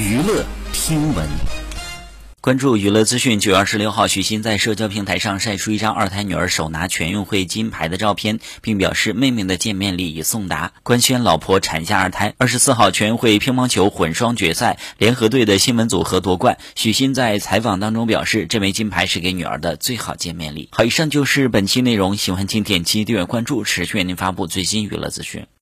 娱乐听闻。关注娱乐资讯九月二十六号许昕在社交平台上晒出一张二胎女儿手拿全运会金牌的照片并表示妹妹的见面礼已送达。官宣老婆产下二胎。二十四号全运会乒乓球混双决赛联合队的新闻组合夺冠。许昕在采访当中表示这枚金牌是给女儿的最好见面礼。好以上就是本期内容喜欢请点击订阅关注持续为您发布最新娱乐资讯。